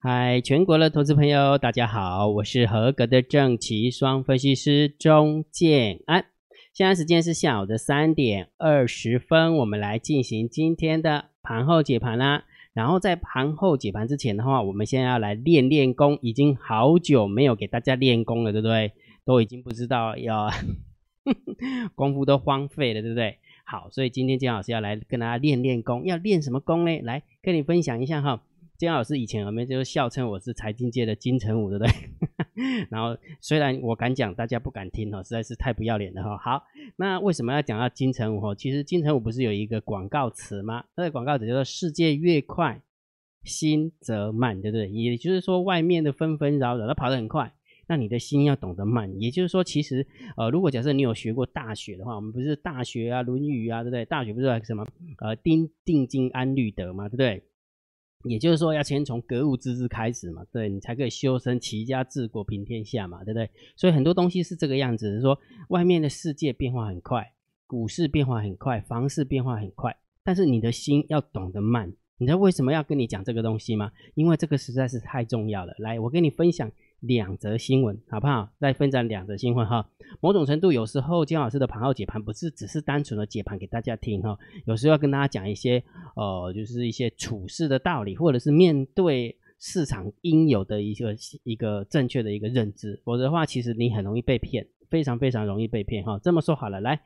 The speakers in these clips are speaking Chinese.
嗨，全国的投资朋友，大家好，我是合格的正奇双分析师钟建安。现在时间是下午的三点二十分，我们来进行今天的盘后解盘啦。然后在盘后解盘之前的话，我们先要来练练功，已经好久没有给大家练功了，对不对？都已经不知道要 功夫都荒废了，对不对？好，所以今天金老师要来跟大家练练功，要练什么功呢？来跟你分享一下哈。金老师以前我们就是笑称我是财经界的金城武，对不对？然后虽然我敢讲，大家不敢听哦，实在是太不要脸了哈。好，那为什么要讲到金城武？哈，其实金城武不是有一个广告词吗？那个广告词叫做“世界越快，心则慢”，对不对？也就是说，外面的纷纷扰扰，它跑得很快，那你的心要懂得慢。也就是说，其实呃，如果假设你有学过大学的话，我们不是大学啊，《论语》啊，对不对？大学不是什么呃，定定经安律德嘛，对不对？也就是说，要先从格物致知开始嘛，对你才可以修身齐家治国平天下嘛，对不对？所以很多东西是这个样子，说外面的世界变化很快，股市变化很快，房市变化很快，但是你的心要懂得慢。你知道为什么要跟你讲这个东西吗？因为这个实在是太重要了。来，我跟你分享。两则新闻好不好？再分享两则新闻哈。某种程度，有时候姜老师的盘后解盘不是只是单纯的解盘给大家听哈，有时候要跟大家讲一些呃，就是一些处事的道理，或者是面对市场应有的一个一个正确的一个认知。否则的话，其实你很容易被骗，非常非常容易被骗哈。这么说好了，来。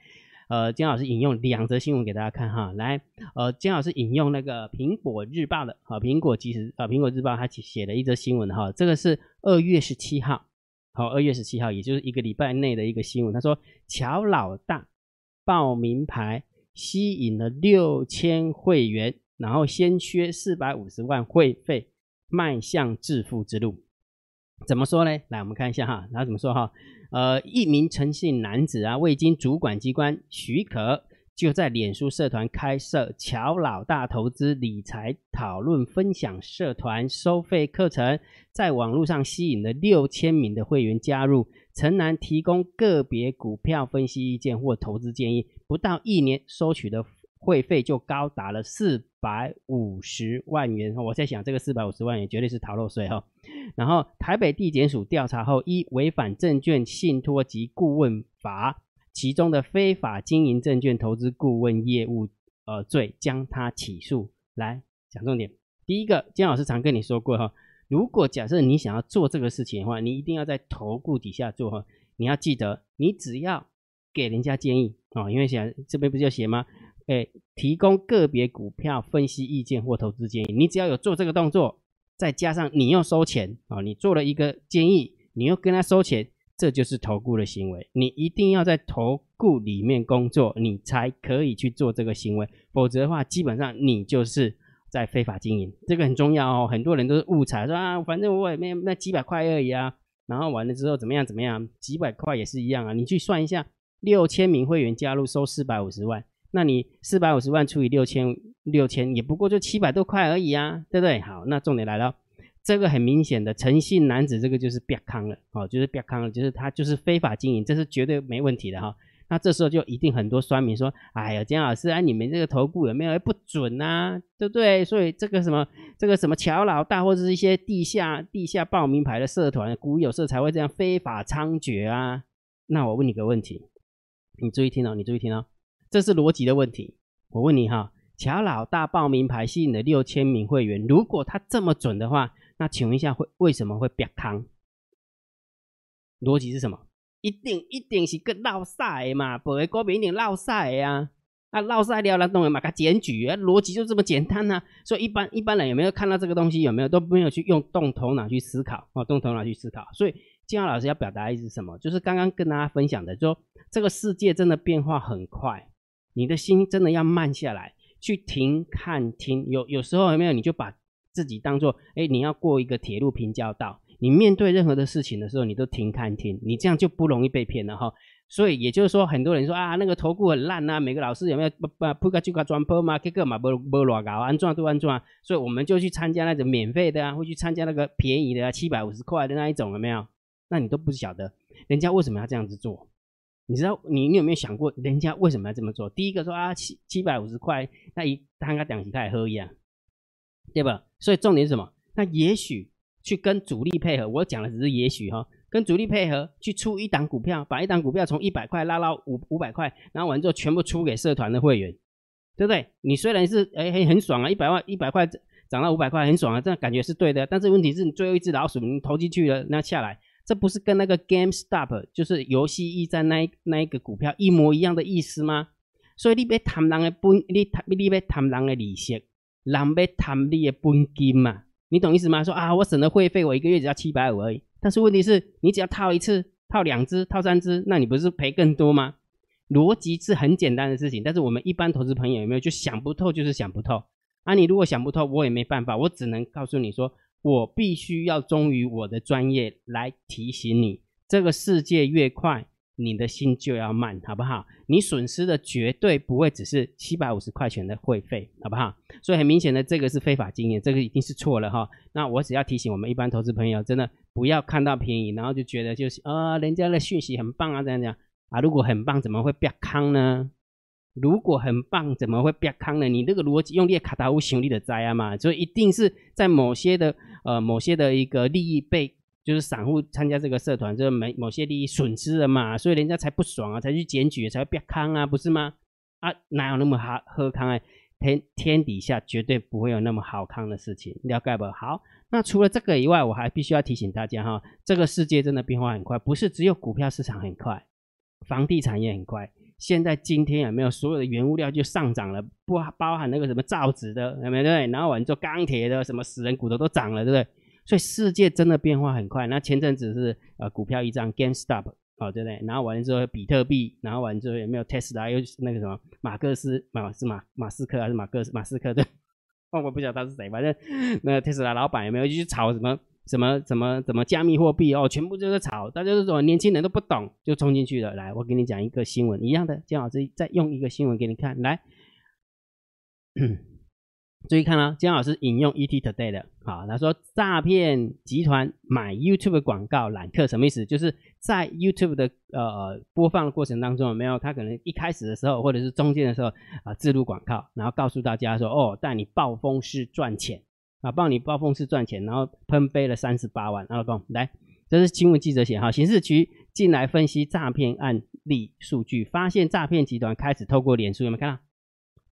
呃，金老师引用两则新闻给大家看哈，来，呃，金老师引用那个苹果日报的，好，苹果其实啊，苹果日报它写了一则新闻哈，这个是二月十七号，好，二月十七号，也就是一个礼拜内的一个新闻，他说乔老大报名牌吸引了六千会员，然后先缺四百五十万会费，迈向致富之路。怎么说呢？来，我们看一下哈，然后怎么说哈？呃，一名诚信男子啊，未经主管机关许可，就在脸书社团开设“乔老大投资理财讨论分享社团”收费课程，在网络上吸引了六千名的会员加入，陈南提供个别股票分析意见或投资建议，不到一年收取的。会费就高达了四百五十万元，我在想这个四百五十万元绝对是逃漏税哈。然后台北地检署调查后，依违反证券信托及顾问法，其中的非法经营证券投资顾问业务呃罪，将他起诉。来讲重点，第一个，姜老师常跟你说过哈，如果假设你想要做这个事情的话，你一定要在投顾底下做哈，你要记得，你只要给人家建议啊，因为写这边不是要写吗？哎，提供个别股票分析意见或投资建议，你只要有做这个动作，再加上你又收钱啊，你做了一个建议，你又跟他收钱，这就是投顾的行为。你一定要在投顾里面工作，你才可以去做这个行为，否则的话，基本上你就是在非法经营。这个很重要哦，很多人都是误踩，说啊，反正我也没那几百块而已啊，然后完了之后怎么样怎么样，几百块也是一样啊，你去算一下，六千名会员加入收四百五十万。那你四百五十万除以六千，六千也不过就七百多块而已啊，对不对？好，那重点来了，这个很明显的诚信男子，这个就是瘪康了，哦，就是瘪康了，就是他就是非法经营，这是绝对没问题的哈。那这时候就一定很多酸民说，哎呀，姜老师啊，你们这个头部有没有不准呐？对不对？所以这个什么，这个什么乔老大或者是一些地下地下报名牌的社团、股友社才会这样非法猖獗啊？那我问你个问题，你注意听哦，你注意听哦。这是逻辑的问题。我问你哈，乔老大报名牌吸引了六千名会员，如果他这么准的话，那请问一下会为什么会瘪康？逻辑是什么？一定一定是个闹赛嘛，不会国民一定闹赛呀。啊，闹赛了，那当然嘛，他检举啊，逻辑就这么简单呐。所以一般一般人有没有看到这个东西？有没有都没有去用动头脑去思考啊？动头脑去思考。所以金浩老师要表达意思是什么？就是刚刚跟大家分享的，就说这个世界真的变化很快。你的心真的要慢下来，去停看听。有有时候有没有，你就把自己当做，哎，你要过一个铁路平交道。你面对任何的事情的时候，你都停看听，你这样就不容易被骗了哈。所以也就是说，很多人说啊，那个投顾很烂啊，每个老师有没有不不铺个就个专坡嘛，这个嘛不不乱搞，安装都安装。所以我们就去参加那种免费的啊，会去参加那个便宜的啊七百五十块的那一种，有没有？那你都不晓得人家为什么要这样子做。你知道你你有没有想过，人家为什么要这么做？第一个说啊，七七百五十块，那一摊个两起开喝一样，对吧？所以重点是什么？那也许去跟主力配合，我讲的只是也许哈，跟主力配合去出一档股票，把一档股票从一百块拉到五五百块，然后完之后全部出给社团的会员，对不对？你虽然是哎很很爽啊，一百万一百块涨到五百块很爽啊，这样感觉是对的，但是问题是你最后一只老鼠你投进去了，那下来。这不是跟那个 GameStop 就是游戏驿站那一那一个股票一模一样的意思吗？所以你别贪人的本，你贪你别贪人的利息，人别贪你的本金嘛？你懂意思吗？说啊，我省了会费，我一个月只要七百五而已。但是问题是你只要套一次、套两只、套三只，那你不是赔更多吗？逻辑是很简单的事情，但是我们一般投资朋友有没有就想不透，就是想不透啊？你如果想不透，我也没办法，我只能告诉你说。我必须要忠于我的专业来提醒你，这个世界越快，你的心就要慢，好不好？你损失的绝对不会只是七百五十块钱的会费，好不好？所以很明显的，这个是非法经验，这个一定是错了哈。那我只要提醒我们一般投资朋友，真的不要看到便宜，然后就觉得就是啊，人家的讯息很棒啊，这样讲啊，如果很棒，怎么会变康呢？如果很棒，怎么会变康呢？你这个逻辑用力卡达乌行力的灾啊嘛，所以一定是在某些的呃某些的一个利益被，就是散户参加这个社团，就是某某些利益损失了嘛，所以人家才不爽啊，才去检举，才会变康啊，不是吗？啊，哪有那么好喝康啊？天天底下绝对不会有那么好康的事情，了解不？好，那除了这个以外，我还必须要提醒大家哈，这个世界真的变化很快，不是只有股票市场很快，房地产也很快。现在今天有没有所有的原物料就上涨了？不包含那个什么造纸的，有没有？对，然后完做钢铁的，什么死人骨头都涨了，对不对？所以世界真的变化很快。那前阵子是呃股票一张 GameStop，哦，对不对？然后完了之后比特币，然后完了之后有没有 Tesla？又那个什么马克思马是马马斯克还是马克马斯克的？哦，我不晓得他是谁，反正那个 Tesla 老板有没有去炒什么？什么什么怎么加密货币哦，全部就是炒，大家都说年轻人都不懂，就冲进去了。来，我给你讲一个新闻，一样的，姜老师再用一个新闻给你看。来，注意看啊，姜老师引用 ET Today 的，好，他说诈骗集团买 YouTube 广告揽客，什么意思？就是在 YouTube 的呃播放过程当中，有没有他可能一开始的时候，或者是中间的时候啊，自录广告，然后告诉大家说，哦，带你暴风式赚钱。啊，帮你暴风式赚钱，然后喷飞了三十八万。老公，来，这是新闻记者写哈，刑事局进来分析诈骗案例数据，发现诈骗集团开始透过脸书有没有看到？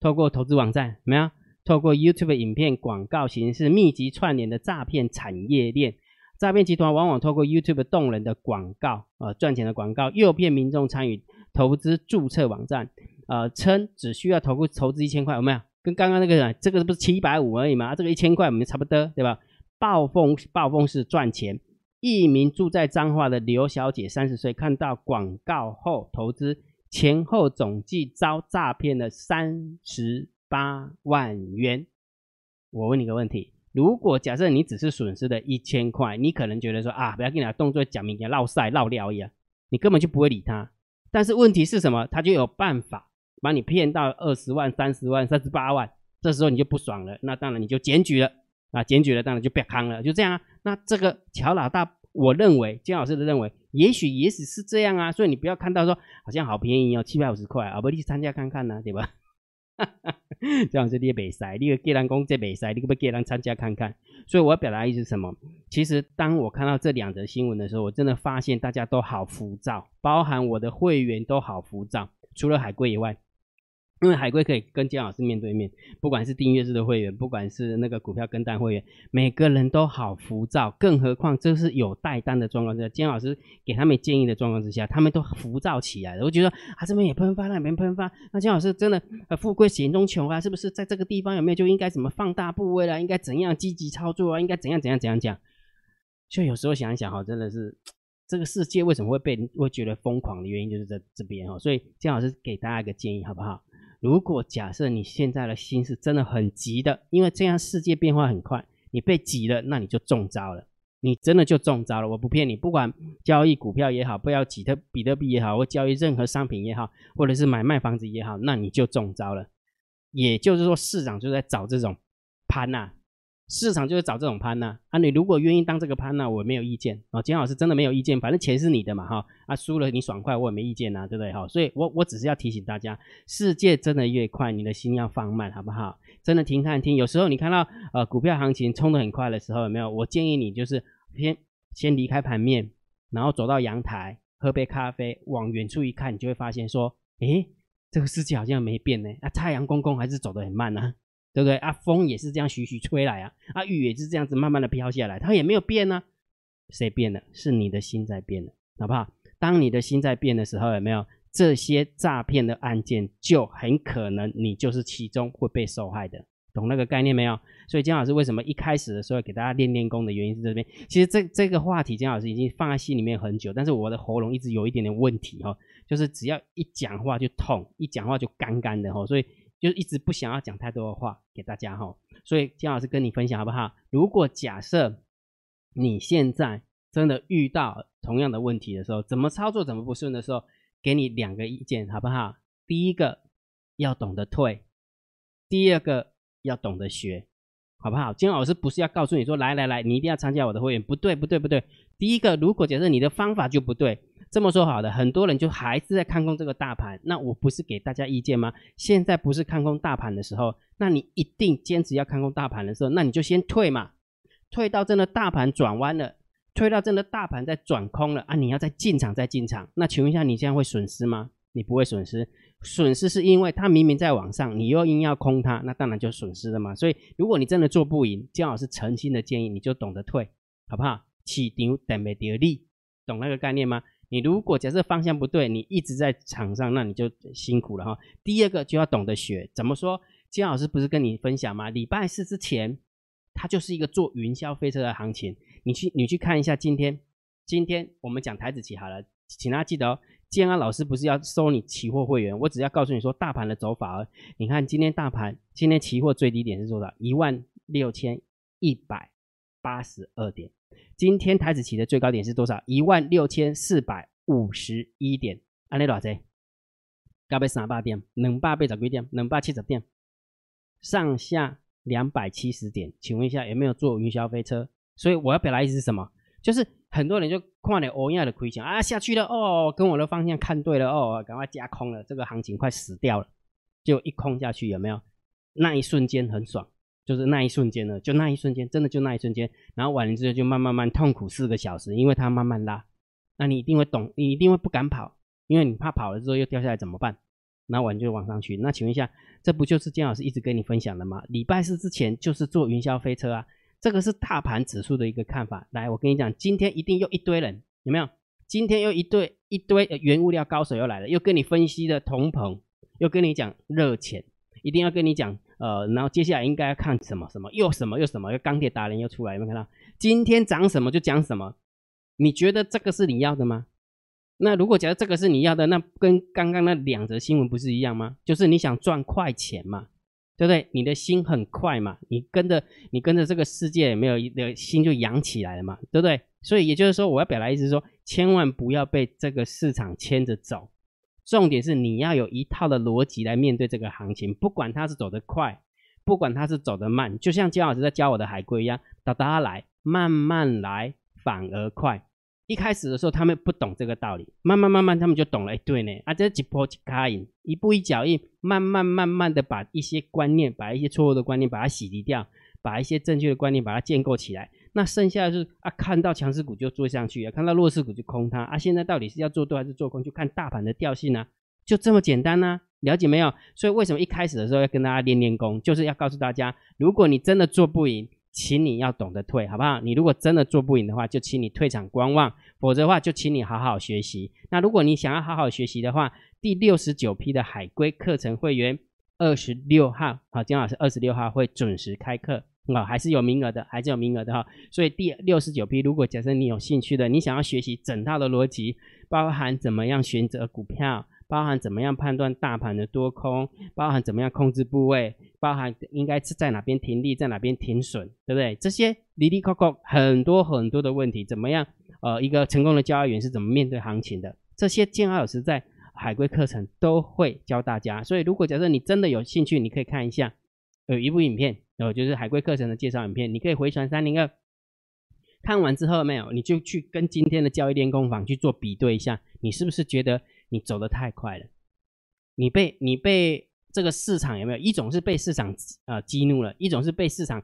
透过投资网站没有？透过 YouTube 影片广告形式密集串联的诈骗产业链。诈骗集团往往透过 YouTube 动人的广告，呃，赚钱的广告，诱骗民众参与投资注册网站，呃，称只需要投入投资一千块，有没有？跟刚刚那个，这个不是七百五而已吗？这个一千块我们差不多，对吧？暴风暴风式赚钱。一名住在彰化的刘小姐，三十岁，看到广告后投资，前后总计遭诈骗了三十八万元。我问你个问题：如果假设你只是损失的一千块，你可能觉得说啊，不要跟你动作讲明天绕赛绕料一样，你根本就不会理他。但是问题是什么？他就有办法。把你骗到二十万、三十万、三十八万，这时候你就不爽了，那当然你就检举了啊，检举了当然就别坑了，就这样啊。那这个乔老大，我认为金老师的认为，也许也许是这样啊，所以你不要看到说好像好便宜哦，七百五十块啊，不你去参加看看呢，对吧？这样子你也没塞，你个给人工这没塞，你可不可以给人参加看看？所以我要表达意思是什么？其实当我看到这两则新闻的时候，我真的发现大家都好浮躁，包含我的会员都好浮躁，除了海龟以外。因为海龟可以跟姜老师面对面，不管是订阅制的会员，不管是那个股票跟单会员，每个人都好浮躁，更何况这是有带单的状况之下，姜老师给他们建议的状况之下，他们都浮躁起来了。我觉得啊，这边也喷发，那边喷发，那姜老师真的呃富贵险中求啊，是不是在这个地方有没有就应该怎么放大部位啦？应该怎样积极操作啊？应该怎样怎样怎样讲？就有时候想一想哈，真的是这个世界为什么会被会觉得疯狂的原因就是在这边哈。所以姜老师给大家一个建议，好不好？如果假设你现在的心是真的很急的，因为这样世界变化很快，你被急了，那你就中招了，你真的就中招了。我不骗你，不管交易股票也好，不要比特比特币也好，或交易任何商品也好，或者是买卖房子也好，那你就中招了。也就是说，市场就在找这种盘呐。市场就是找这种潘呐啊！你如果愿意当这个潘呐，我没有意见啊。金老师真的没有意见，反正钱是你的嘛哈啊，输了你爽快，我也没意见呐，对不对哈？所以我我只是要提醒大家，世界真的越快，你的心要放慢，好不好？真的停看听。有时候你看到呃股票行情冲得很快的时候，有没有？我建议你就是先先离开盘面，然后走到阳台喝杯咖啡，往远处一看，你就会发现说，诶，这个世界好像没变呢。啊，太阳公公还是走得很慢呢，对不对？啊，风也是这样徐徐吹来啊，啊，雨也是这样子慢慢的飘下来，它也没有变呢。谁变了？是你的心在变了，好不好？当你的心在变的时候，有没有？这些诈骗的案件就很可能你就是其中会被受害的，懂那个概念没有？所以姜老师为什么一开始的时候给大家练练功的原因是这边。其实这这个话题姜老师已经放在心里面很久，但是我的喉咙一直有一点点问题哈，就是只要一讲话就痛，一讲话就干干的哈，所以就是一直不想要讲太多的话给大家哈。所以姜老师跟你分享好不好？如果假设你现在真的遇到同样的问题的时候，怎么操作怎么不顺的时候？给你两个意见，好不好？第一个要懂得退，第二个要懂得学，好不好？金老师不是要告诉你说，来来来，你一定要参加我的会员，不对不对不对。第一个，如果假设你的方法就不对，这么说好的，很多人就还是在看空这个大盘，那我不是给大家意见吗？现在不是看空大盘的时候，那你一定坚持要看空大盘的时候，那你就先退嘛，退到真的大盘转弯了。退到真的大盘在转空了啊！你要再进场再进场，那请问一下，你这样会损失吗？你不会损失，损失是因为它明明在往上，你又硬要空它，那当然就损失了嘛。所以如果你真的做不赢，姜老师诚心的建议，你就懂得退，好不好？起牛等没得利，懂那个概念吗？你如果假设方向不对，你一直在场上，那你就辛苦了哈。第二个就要懂得学，怎么说？姜老师不是跟你分享吗？礼拜四之前，它就是一个做云霄飞车的行情。你去，你去看一下今天，今天我们讲台子期好了，请大家记得哦。建安老师不是要收你期货会员，我只要告诉你说大盘的走法哦。你看今天大盘，今天期货最低点是多少？一万六千一百八十二点。今天台子期的最高点是多少？一万六千四百五十一点。安利多少钱？加倍三百点，两百倍十几点，两百七十点，上下两百七十点。请问一下，有没有坐云霄飞车？所以我要表达意思是什么？就是很多人就看了欧亚的亏钱啊，下去了哦，跟我的方向看对了哦，赶快加空了，这个行情快死掉了，就一空下去有没有？那一瞬间很爽，就是那一瞬间呢，就那一瞬间，真的就那一瞬间，然后完了之后就慢慢慢痛苦四个小时，因为它慢慢拉，那你一定会懂，你一定会不敢跑，因为你怕跑了之后又掉下来怎么办？那完就往上去。那请问一下，这不就是姜老师一直跟你分享的吗？礼拜四之前就是坐云霄飞车啊。这个是大盘指数的一个看法。来，我跟你讲，今天一定又一堆人，有没有？今天又一堆一堆原物料高手又来了，又跟你分析的同朋，又跟你讲热钱，一定要跟你讲，呃，然后接下来应该要看什么什么，又什么又什么，又钢铁达人又出来，有没有看到？今天涨什么就讲什么。你觉得这个是你要的吗？那如果假如这个是你要的，那跟刚刚那两则新闻不是一样吗？就是你想赚快钱嘛。对不对？你的心很快嘛，你跟着你跟着这个世界，没有一的心就扬起来了嘛，对不对？所以也就是说，我要表达意思是说，千万不要被这个市场牵着走。重点是你要有一套的逻辑来面对这个行情，不管它是走得快，不管它是走得慢，就像姜老师在教我的海龟一样，哒哒来，慢慢来，反而快。一开始的时候，他们不懂这个道理，慢慢慢慢，他们就懂了。哎，对呢，啊，这几波几卡印，一步一脚印，慢慢慢慢的把一些观念，把一些错误的观念把它洗涤掉，把一些正确的观念把它建构起来。那剩下的是啊，看到强势股就做上去啊，看到弱势股就空它啊。现在到底是要做多还是做空，就看大盘的调性啊，就这么简单呢？了解没有？所以为什么一开始的时候要跟大家练练功，就是要告诉大家，如果你真的做不赢。请你要懂得退，好不好？你如果真的做不赢的话，就请你退场观望；否则的话，就请你好好学习。那如果你想要好好学习的话，第六十九批的海龟课程会员，二十六号，好，姜老师二十六号会准时开课，啊，还是有名额的，还是有名额的哈。所以第六十九批，如果假设你有兴趣的，你想要学习整套的逻辑，包含怎么样选择股票。包含怎么样判断大盘的多空，包含怎么样控制部位，包含应该是在哪边停利，在哪边停损，对不对？这些离离扣扣很多很多的问题，怎么样？呃，一个成功的交易员是怎么面对行情的？这些建二老师在海龟课程都会教大家。所以，如果假设你真的有兴趣，你可以看一下，有一部影片，呃，就是海龟课程的介绍影片，你可以回传三零二。看完之后没有，你就去跟今天的交易练功坊去做比对一下，你是不是觉得？你走得太快了，你被你被这个市场有没有一种是被市场呃激怒了，一种是被市场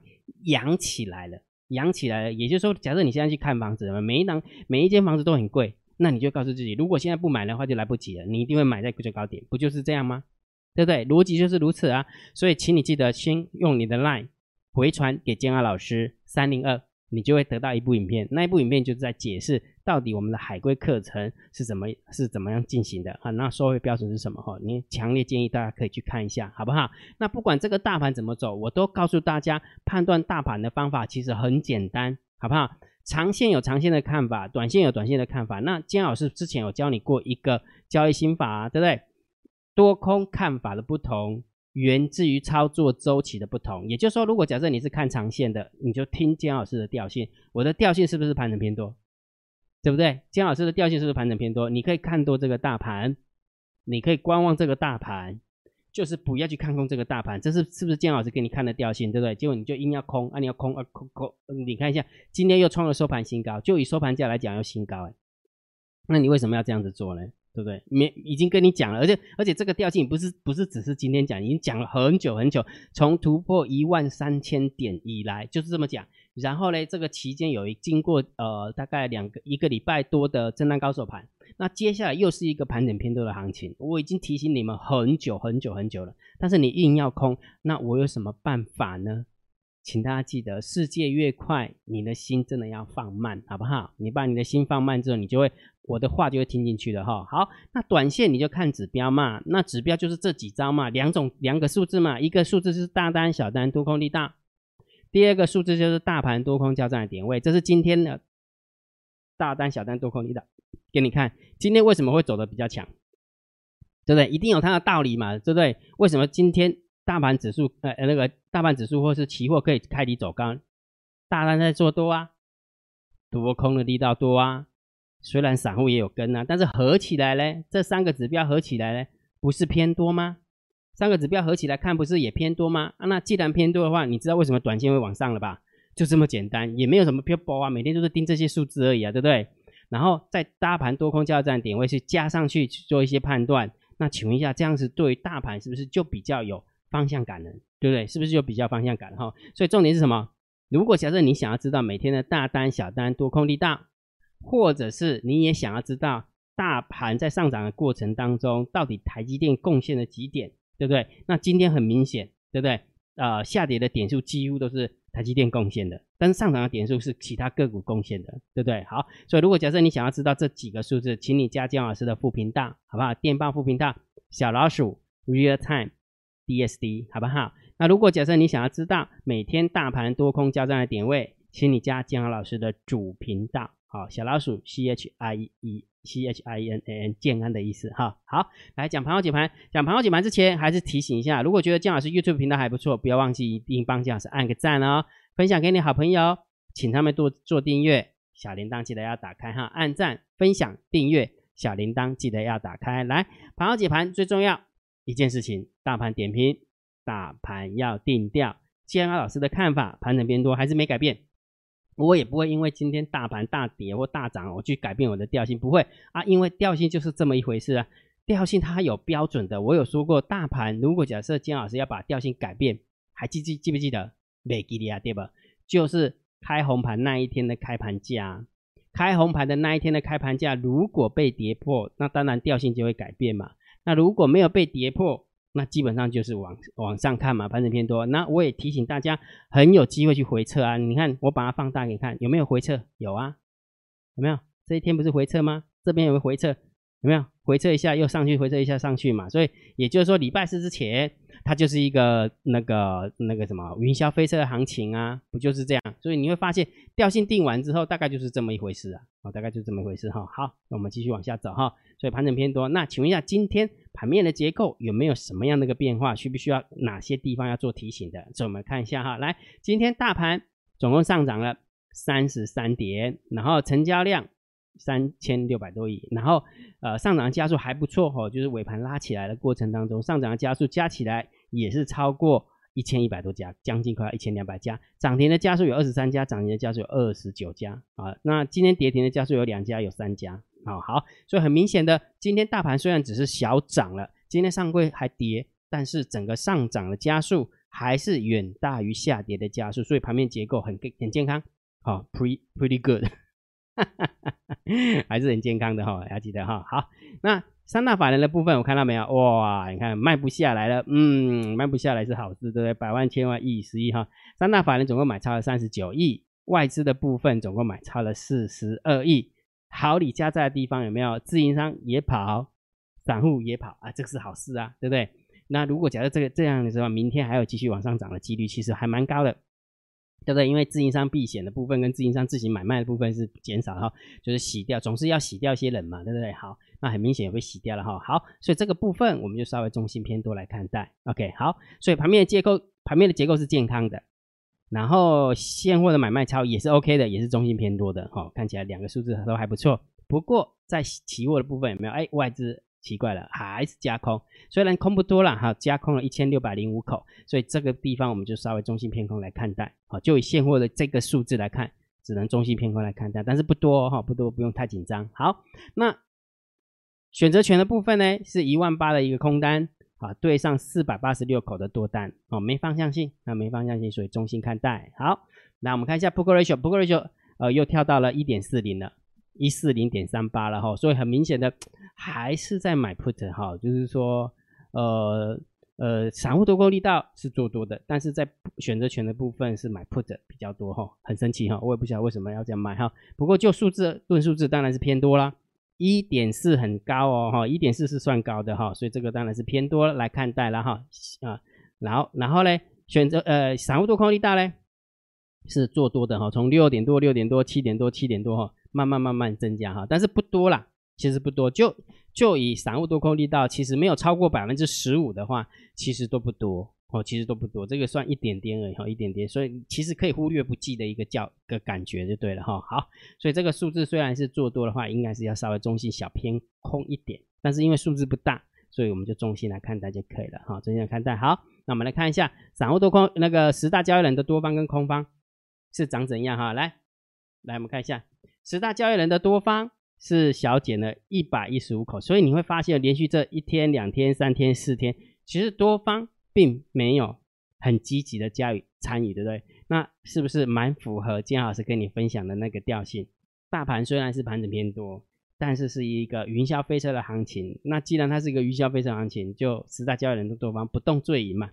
养起来了，养起来了。也就是说，假设你现在去看房子，每一档每一间房子都很贵，那你就告诉自己，如果现在不买的话，就来不及了。你一定会买在最高点，不就是这样吗？对不对？逻辑就是如此啊。所以，请你记得先用你的 LINE 回传给建安老师三零二。你就会得到一部影片，那一部影片就是在解释到底我们的海归课程是怎么是怎么样进行的啊？那收费标准是什么？哈，你强烈建议大家可以去看一下，好不好？那不管这个大盘怎么走，我都告诉大家，判断大盘的方法其实很简单，好不好？长线有长线的看法，短线有短线的看法。那金老师之前有教你过一个交易心法啊，对不对？多空看法的不同。源自于操作周期的不同，也就是说，如果假设你是看长线的，你就听姜老师的调性。我的调性是不是盘整偏多？对不对？姜老师的调性是不是盘整偏多？你可以看多这个大盘，你可以观望这个大盘，就是不要去看空这个大盘。这是是不是姜老师给你看的调性？对不对？结果你就硬要空，啊，你要空啊空空，你看一下，今天又创了收盘新高，就以收盘价来讲要新高，哎，那你为什么要这样子做呢？对不对？没已经跟你讲了，而且而且这个调性不是不是只是今天讲，已经讲了很久很久。从突破一万三千点以来就是这么讲。然后呢，这个期间有一经过呃大概两个一个礼拜多的震荡高手盘，那接下来又是一个盘整偏多的行情。我已经提醒你们很久很久很久了，但是你硬要空，那我有什么办法呢？请大家记得，世界越快，你的心真的要放慢，好不好？你把你的心放慢之后，你就会。我的话就会听进去了哈。好，那短线你就看指标嘛。那指标就是这几招嘛，两种两个数字嘛。一个数字是大单、小单多空力大，第二个数字就是大盘多空交战的点位。这是今天的大单、小单多空力大，给你看今天为什么会走的比较强，对不对？一定有它的道理嘛，对不对？为什么今天大盘指数呃那个大盘指数或是期货可以开低走高？大单在做多啊，多空的力道多啊。虽然散户也有跟啊，但是合起来呢，这三个指标合起来呢，不是偏多吗？三个指标合起来看，不是也偏多吗？啊，那既然偏多的话，你知道为什么短线会往上了吧？就这么简单，也没有什么偏波啊，每天都是盯这些数字而已啊，对不对？然后在大盘多空交战点位去加上去去做一些判断，那请问一下，这样子对于大盘是不是就比较有方向感了？对不对？是不是就比较方向感哈？所以重点是什么？如果假设你想要知道每天的大单、小单、多空力大。或者是你也想要知道大盘在上涨的过程当中，到底台积电贡献了几点，对不对？那今天很明显，对不对？呃，下跌的点数几乎都是台积电贡献的，但是上涨的点数是其他个股贡献的，对不对？好，所以如果假设你想要知道这几个数字，请你加姜老师的副频道，好不好？电报副频道小老鼠 Real Time DSD，好不好？那如果假設你想要知道每天大盘多空交战的点位，请你加姜老师的主频道。好，小老鼠 C H I E C H I N A N 健安的意思哈。好，来讲盘后解盘，讲盘后解盘之前，还是提醒一下，如果觉得姜老师 YouTube 频道还不错，不要忘记一定帮姜老师按个赞哦，分享给你好朋友，请他们多做订阅，小铃铛记得要打开哈，按赞、分享、订阅，小铃铛记得要打开。来，盘后解盘最重要一件事情，大盘点评，大盘要定调。建安老师的看法，盘整变多还是没改变。我也不会因为今天大盘大跌或大涨，我去改变我的调性，不会啊，因为调性就是这么一回事啊。调性它有标准的，我有说过，大盘如果假设金老师要把调性改变，还记记记不记得？没记得啊，对吧？就是开红盘那一天的开盘价，开红盘的那一天的开盘价如果被跌破，那当然调性就会改变嘛。那如果没有被跌破，那基本上就是往往上看嘛，盘整偏多。那我也提醒大家，很有机会去回撤啊。你看，我把它放大给你看，有没有回撤？有啊，有没有？这一天不是回撤吗？这边有没有回撤？有没有回撤一下又上去，回撤一下上去嘛？所以也就是说，礼拜四之前。它就是一个那个那个什么云霄飞车的行情啊，不就是这样？所以你会发现调性定完之后，大概就是这么一回事啊，大概就这么一回事哈。好，那我们继续往下走哈。所以盘整偏多，那请问一下，今天盘面的结构有没有什么样的一个变化？需不需要哪些地方要做提醒的？这我们看一下哈。来，今天大盘总共上涨了三十三点，然后成交量三千六百多亿，然后呃上涨的加速还不错哈，就是尾盘拉起来的过程当中，上涨的加速加起来。也是超过一千一百多家，将近快要一千两百家，涨停的家数有二十三家，涨停的家数有二十九家啊。那今天跌停的家数有两家，有三家啊。好，所以很明显的，今天大盘虽然只是小涨了，今天上柜还跌，但是整个上涨的加速还是远大于下跌的加速，所以盘面结构很很健康，好，pretty pretty good，还是很健康的哈，要记得哈。好，那三大法人的部分我看到没有？哇，你看卖不下来了，嗯，卖不下来是好事，对不对？百万、千万、亿、十亿哈，三大法人总共买超了三十九亿，外资的部分总共买超了四十二亿。好礼加在的地方有没有？自营商也跑，散户也跑啊，这个是好事啊，对不对？那如果假设这个这样的时候，明天还有继续往上涨的几率，其实还蛮高的，对不对？因为自营商避险的部分跟自营商自行买卖的部分是减少哈，就是洗掉，总是要洗掉一些人嘛，对不对？好，那很明显也被洗掉了哈。好，所以这个部分我们就稍微中性偏多来看待。OK，好，所以盘面的结构，盘面的结构是健康的。然后现货的买卖超也是 OK 的，也是中性偏多的哈，看起来两个数字都还不错。不过在期货的部分有没有？哎，外资奇怪了，还是加空，虽然空不多了哈，加空了一千六百零五口，所以这个地方我们就稍微中性偏空来看待。好，就以现货的这个数字来看，只能中性偏空来看待，但是不多哈，不多，不用太紧张。好，那选择权的部分呢，是一万八的一个空单。啊，对上四百八十六口的多单哦，没方向性，那没方向性，所以中性看待。好，那我们看一下 p o k e ratio，p o k e ratio，呃，又跳到了一点四零了，一四零点三八了哈，所以很明显的还是在买 put 哈，就是说，呃呃，散户多空力道是做多的，但是在选择权的部分是买 put 比较多哈，很神奇哈，我也不晓得为什么要这样买哈，不过就数字论数字当然是偏多啦。一点四很高哦，哈，一点四是算高的哈，所以这个当然是偏多来看待了哈，啊，然后然后呢，选择呃散户多空力大呢是做多的哈，从六点多、六点多、七点多、七点多哈，慢慢慢慢增加哈，但是不多啦，其实不多，就就以散户多空力道，其实没有超过百分之十五的话，其实都不多。哦，其实都不多，这个算一点点而已哈，一点点，所以其实可以忽略不计的一个叫个感觉就对了哈。好，所以这个数字虽然是做多的话，应该是要稍微中性小偏空一点，但是因为数字不大，所以我们就中性来看待就可以了哈，中性来看待。好，那我们来看一下散户多空那个十大交易人的多方跟空方是长怎样哈。来，来我们看一下十大交易人的多方是小减了一百一十五口，所以你会发现连续这一天、两天、三天、四天，其实多方。并没有很积极的加以参与，对不对？那是不是蛮符合金老师跟你分享的那个调性？大盘虽然是盘整偏多，但是是一个云霄飞车的行情。那既然它是一个云霄飞车行情，就十大交易人的多方不动最赢嘛，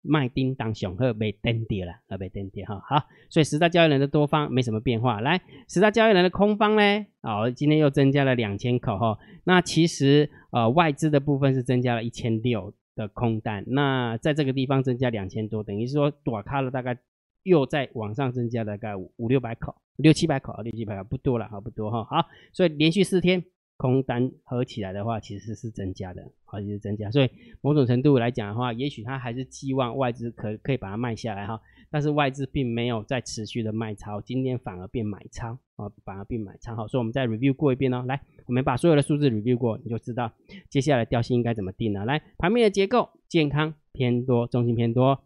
卖叮当雄鹤被登跌了，而被登跌哈。好，所以十大交易人的多方没什么变化。来，十大交易人的空方呢？哦，今天又增加了两千口哈。那其实呃外资的部分是增加了一千六。的空单，那在这个地方增加两千多，等于是说短卡了大概又在往上增加大概五五六百口，六七百口啊，六七百口不多了哈，不多哈。好，所以连续四天空单合起来的话，其实是增加的，好，其实增加。所以某种程度来讲的话，也许他还是寄望外资可可以把它卖下来哈，但是外资并没有在持续的卖超，今天反而变买超啊，反而变买超。好，所以我们再 review 过一遍哦，来。我们把所有的数字 review 过，你就知道接下来调性应该怎么定了。来，盘面的结构健康偏多，中性偏多；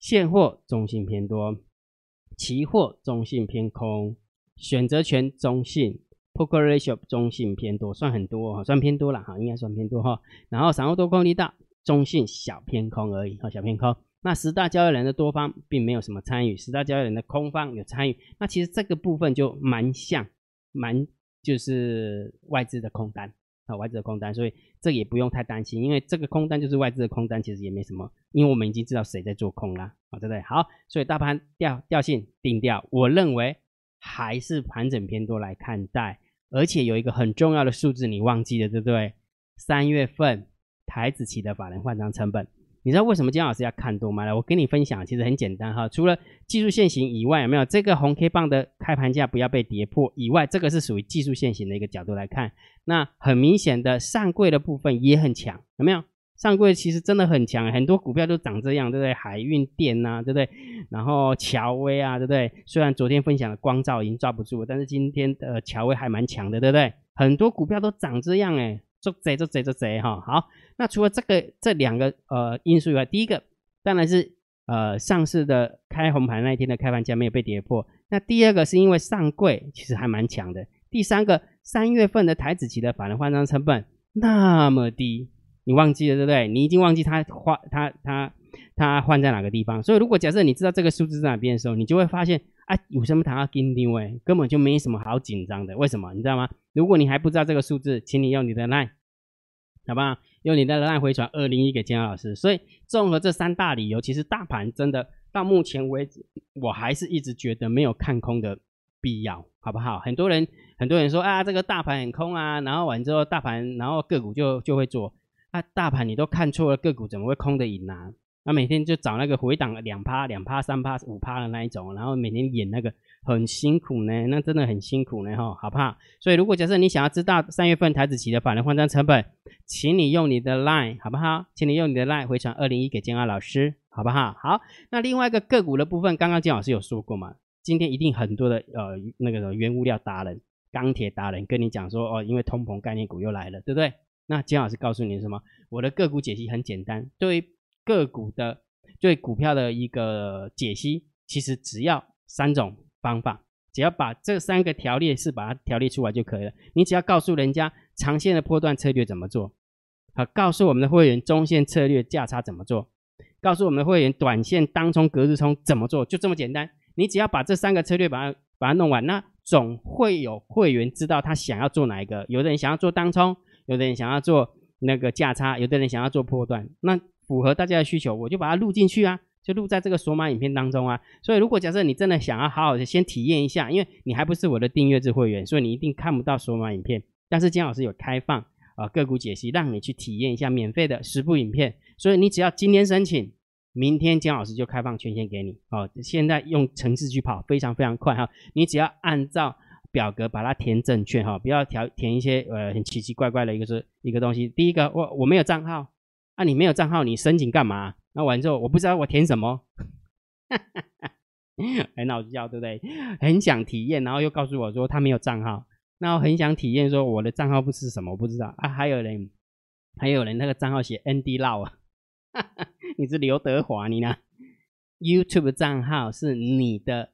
现货中性偏多，期货中性偏空，选择权中性，poker ratio 中性偏多，算很多哈，算偏多了哈，应该算偏多哈。然后散户多空力大中性小偏空而已哈，小偏空。那十大交易人的多方并没有什么参与，十大交易人的空方有参与。那其实这个部分就蛮像，蛮。就是外资的空单啊，外资的空单，所以这也不用太担心，因为这个空单就是外资的空单，其实也没什么，因为我们已经知道谁在做空啦，啊，对不对？好，所以大盘调调性定调，我认为还是盘整偏多来看待，而且有一个很重要的数字你忘记了，对不对？三月份台子期的法人换仓成本。你知道为什么姜老师要看多吗？来，我跟你分享，其实很简单哈。除了技术线型以外，有没有这个红 K 棒的开盘价不要被跌破以外，这个是属于技术线型的一个角度来看。那很明显的上柜的部分也很强，有没有？上柜其实真的很强，很多股票都长这样，对不对？海运电呐，对不对？然后乔威啊，对不对？虽然昨天分享的光照已经抓不住，但是今天的乔威还蛮强的，对不对？很多股票都长这样哎。做贼做贼做贼哈，好，那除了这个这两个呃因素以外，第一个当然是呃上市的开红盘那一天的开盘价没有被跌破，那第二个是因为上柜其实还蛮强的，第三个三月份的台子期的法人换仓成本那么低，你忘记了对不对？你已经忘记它换它它它换在哪个地方。所以如果假设你知道这个数字在哪边的时候，你就会发现啊，有什么谈要跟定位，根本就没什么好紧张的。为什么？你知道吗？如果你还不知道这个数字，请你用你的 line，好不好？用你的 line 回传二零一给金老师。所以综合这三大理由，其实大盘真的到目前为止，我还是一直觉得没有看空的必要，好不好？很多人很多人说啊，这个大盘很空啊，然后完之后大盘，然后个股就就会做。啊，大盘你都看错了，个股怎么会空的赢呢？那每天就找那个回档两趴、两趴、三趴、五趴的那一种，然后每天演那个很辛苦呢，那真的很辛苦呢，哈，好不好？所以如果假设你想要知道三月份台子期的法人换张成本，请你用你的 line，好不好？请你用你的 line 回传二零一给建安老师，好不好？好，那另外一个个股的部分，刚刚建老师有说过嘛？今天一定很多的呃那个原物料达人、钢铁达人跟你讲说，哦，因为通膨概念股又来了，对不对？那金老师告诉你什么？我的个股解析很简单，对个股的对股票的一个解析，其实只要三种方法，只要把这三个条列式把它条列出来就可以了。你只要告诉人家长线的波段策略怎么做，好，告诉我们的会员中线策略价差怎么做，告诉我们的会员短线当冲隔日冲怎么做，就这么简单。你只要把这三个策略把它把它弄完，那总会有会员知道他想要做哪一个。有的人想要做当冲。有的人想要做那个价差，有的人想要做破段，那符合大家的需求，我就把它录进去啊，就录在这个索马影片当中啊。所以如果假设你真的想要好好的先体验一下，因为你还不是我的订阅制会员，所以你一定看不到索马影片。但是金老师有开放啊个股解析，让你去体验一下免费的十部影片。所以你只要今天申请，明天金老师就开放权限给你。哦，现在用程式去跑，非常非常快哈。你只要按照。表格把它填正确哈，不要填填一些呃很奇奇怪怪的一个是一个东西。第一个，我我没有账号，啊，你没有账号，你申请干嘛？那完之后我不知道我填什么，很脑子叫对不对？很想体验，然后又告诉我说他没有账号，那我很想体验说我的账号不是什么，我不知道啊。还有人，还有人那个账号写 ND 老啊，你是刘德华你呢？YouTube 账号是你的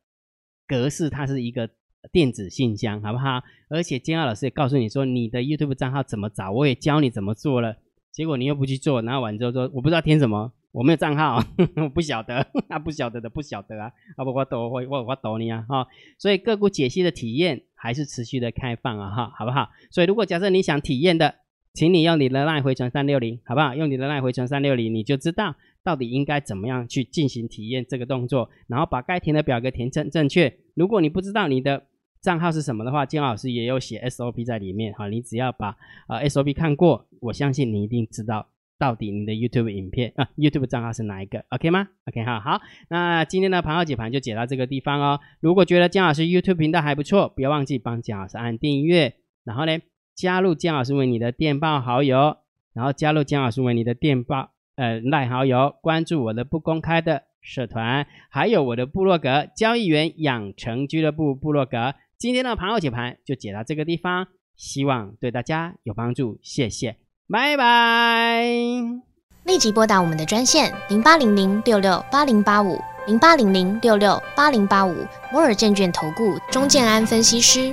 格式，它是一个。电子信箱好不好？而且金浩老师也告诉你说，你的 YouTube 账号怎么找，我也教你怎么做了。结果你又不去做，然后完之后说我不知道填什么，我没有账号，我不晓得，那 不晓得的不晓得啊，啊不我懂我我我懂你啊哈。所以个股解析的体验还是持续的开放啊哈，好不好？所以如果假设你想体验的，请你用你的 LINE 回传三六零，好不好？用你的 LINE 回传三六零，你就知道到底应该怎么样去进行体验这个动作，然后把该填的表格填正正确。如果你不知道你的账号是什么的话，金老师也有写 SOP 在里面哈。你只要把啊 SOP 看过，我相信你一定知道到底你的 YouTube 影片啊 YouTube 账号是哪一个，OK 吗？OK 哈好。那今天的盘后解盘就解到这个地方哦。如果觉得姜老师 YouTube 频道还不错，不要忘记帮姜老师按订阅，然后呢加入姜老师为你的电报好友，然后加入姜老师为你的电报呃赖好友，关注我的不公开的社团，还有我的部落格交易员养成俱乐部部落格。今天的盘后解盘就解到这个地方，希望对大家有帮助，谢谢，拜拜。立即拨打我们的专线零八零零六六八零八五零八零零六六八零八五摩尔证券投顾钟建安分析师。